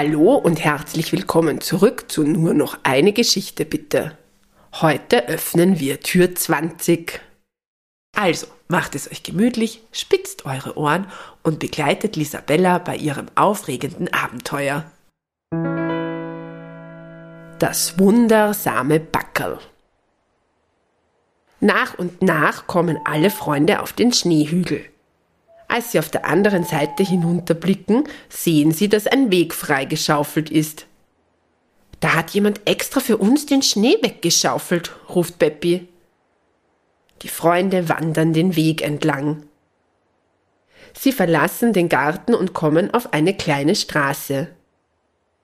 Hallo und herzlich willkommen zurück zu Nur noch eine Geschichte bitte. Heute öffnen wir Tür 20. Also, macht es euch gemütlich, spitzt eure Ohren und begleitet Lisabella bei ihrem aufregenden Abenteuer. Das wundersame Backerl. Nach und nach kommen alle Freunde auf den Schneehügel. Als sie auf der anderen Seite hinunterblicken, sehen sie, dass ein Weg freigeschaufelt ist. Da hat jemand extra für uns den Schnee weggeschaufelt, ruft Beppi. Die Freunde wandern den Weg entlang. Sie verlassen den Garten und kommen auf eine kleine Straße.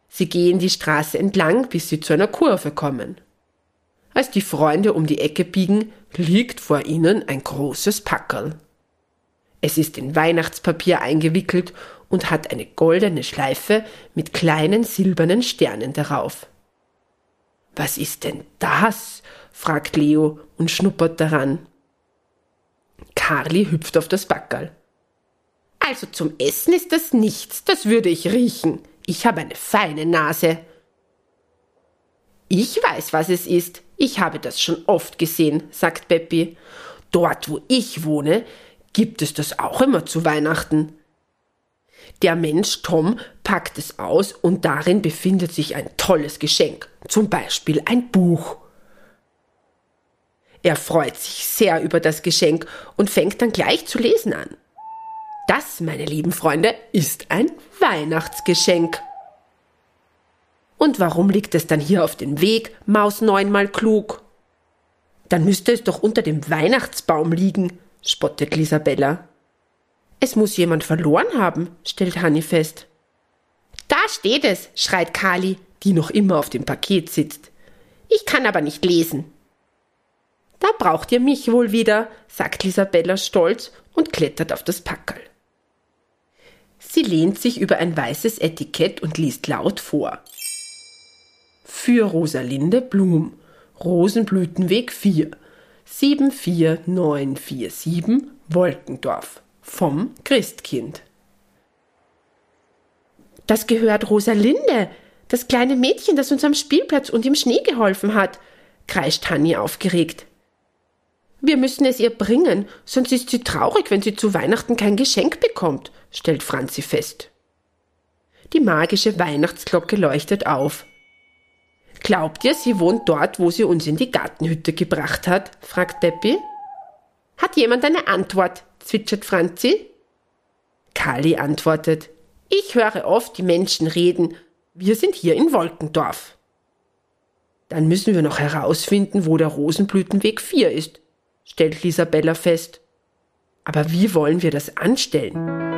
Sie gehen die Straße entlang, bis sie zu einer Kurve kommen. Als die Freunde um die Ecke biegen, liegt vor ihnen ein großes Packerl. Es ist in Weihnachtspapier eingewickelt und hat eine goldene Schleife mit kleinen silbernen Sternen darauf. Was ist denn das? fragt Leo und schnuppert daran. Carly hüpft auf das Backerl. Also zum Essen ist das nichts, das würde ich riechen. Ich habe eine feine Nase. Ich weiß, was es ist. Ich habe das schon oft gesehen, sagt Beppi. Dort, wo ich wohne, gibt es das auch immer zu Weihnachten. Der Mensch Tom packt es aus und darin befindet sich ein tolles Geschenk, zum Beispiel ein Buch. Er freut sich sehr über das Geschenk und fängt dann gleich zu lesen an. Das, meine lieben Freunde, ist ein Weihnachtsgeschenk. Und warum liegt es dann hier auf dem Weg, Maus neunmal klug? Dann müsste es doch unter dem Weihnachtsbaum liegen, spottet Lisabella. Es muss jemand verloren haben, stellt Hanni fest. Da steht es, schreit Kali, die noch immer auf dem Paket sitzt. Ich kann aber nicht lesen. Da braucht ihr mich wohl wieder, sagt Lisabella stolz und klettert auf das Packerl. Sie lehnt sich über ein weißes Etikett und liest laut vor. Für Rosalinde Blum, Rosenblütenweg 4, 74947 Wolkendorf vom Christkind. Das gehört Rosalinde, das kleine Mädchen, das uns am Spielplatz und im Schnee geholfen hat, kreischt Hanni aufgeregt. Wir müssen es ihr bringen, sonst ist sie traurig, wenn sie zu Weihnachten kein Geschenk bekommt, stellt Franzi fest. Die magische Weihnachtsglocke leuchtet auf. Glaubt ihr, sie wohnt dort, wo sie uns in die Gartenhütte gebracht hat? fragt Peppi. Hat jemand eine Antwort? zwitschert Franzi. Kali antwortet. Ich höre oft die Menschen reden. Wir sind hier in Wolkendorf. Dann müssen wir noch herausfinden, wo der Rosenblütenweg 4 ist, stellt Lisabella fest. Aber wie wollen wir das anstellen?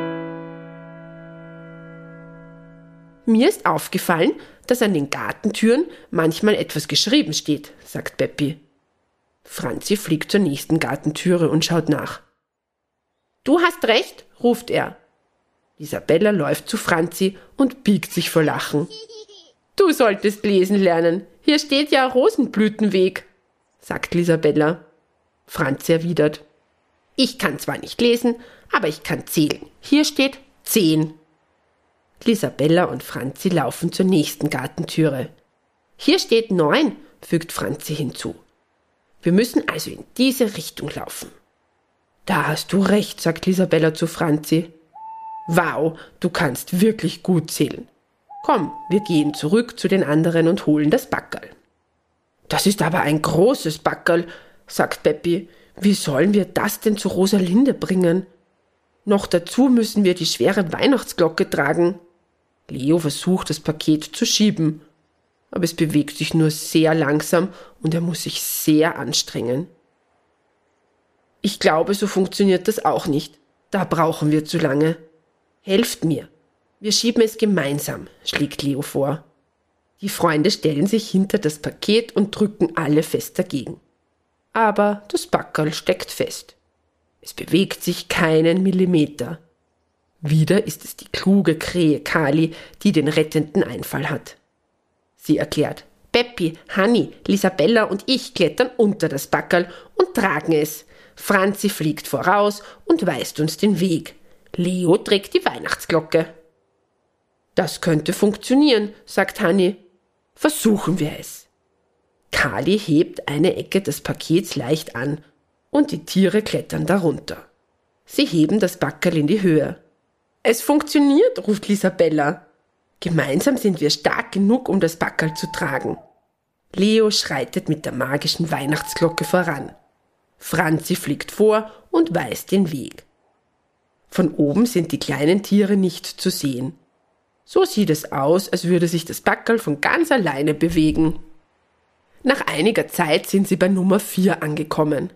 Mir ist aufgefallen, dass an den Gartentüren manchmal etwas geschrieben steht, sagt Beppi. Franzi fliegt zur nächsten Gartentüre und schaut nach. Du hast recht, ruft er. Isabella läuft zu Franzi und biegt sich vor Lachen. Du solltest lesen lernen. Hier steht ja Rosenblütenweg, sagt Lisabella. Franzi erwidert. Ich kann zwar nicht lesen, aber ich kann zählen. Hier steht zehn. Lisabella und Franzi laufen zur nächsten Gartentüre. Hier steht neun, fügt Franzi hinzu. Wir müssen also in diese Richtung laufen. Da hast du recht, sagt Lisabella zu Franzi. Wow, du kannst wirklich gut zählen. Komm, wir gehen zurück zu den anderen und holen das Backerl. Das ist aber ein großes Backerl, sagt Peppi. Wie sollen wir das denn zu Rosalinde bringen? Noch dazu müssen wir die schwere Weihnachtsglocke tragen. Leo versucht, das Paket zu schieben, aber es bewegt sich nur sehr langsam und er muss sich sehr anstrengen. Ich glaube, so funktioniert das auch nicht. Da brauchen wir zu lange. Helft mir. Wir schieben es gemeinsam, schlägt Leo vor. Die Freunde stellen sich hinter das Paket und drücken alle fest dagegen. Aber das Backerl steckt fest. Es bewegt sich keinen Millimeter. Wieder ist es die kluge Krähe Kali, die den rettenden Einfall hat. Sie erklärt, Peppi, Hanni, Lisabella und ich klettern unter das Backerl und tragen es. Franzi fliegt voraus und weist uns den Weg. Leo trägt die Weihnachtsglocke. Das könnte funktionieren, sagt Hanni. Versuchen wir es. Kali hebt eine Ecke des Pakets leicht an und die Tiere klettern darunter. Sie heben das Backerl in die Höhe. Es funktioniert, ruft Lisabella. Gemeinsam sind wir stark genug, um das Backerl zu tragen. Leo schreitet mit der magischen Weihnachtsglocke voran. Franzi fliegt vor und weist den Weg. Von oben sind die kleinen Tiere nicht zu sehen. So sieht es aus, als würde sich das Backerl von ganz alleine bewegen. Nach einiger Zeit sind sie bei Nummer 4 angekommen.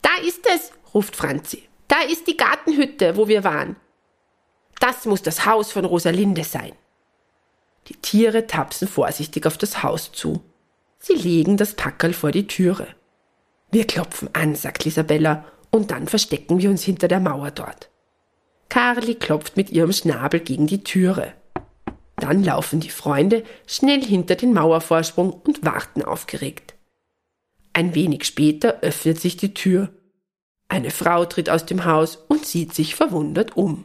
Da ist es, ruft Franzi. Da ist die Gartenhütte, wo wir waren. Das muss das Haus von Rosalinde sein. Die Tiere tapsen vorsichtig auf das Haus zu. Sie legen das Packerl vor die Türe. Wir klopfen an, sagt Isabella, und dann verstecken wir uns hinter der Mauer dort. Carly klopft mit ihrem Schnabel gegen die Türe. Dann laufen die Freunde schnell hinter den Mauervorsprung und warten aufgeregt. Ein wenig später öffnet sich die Tür. Eine Frau tritt aus dem Haus und sieht sich verwundert um.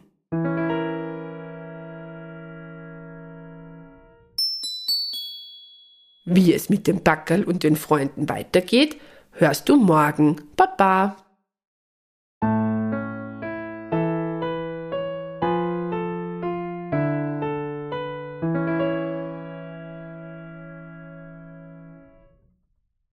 Wie es mit dem Backerl und den Freunden weitergeht, hörst du morgen. Baba!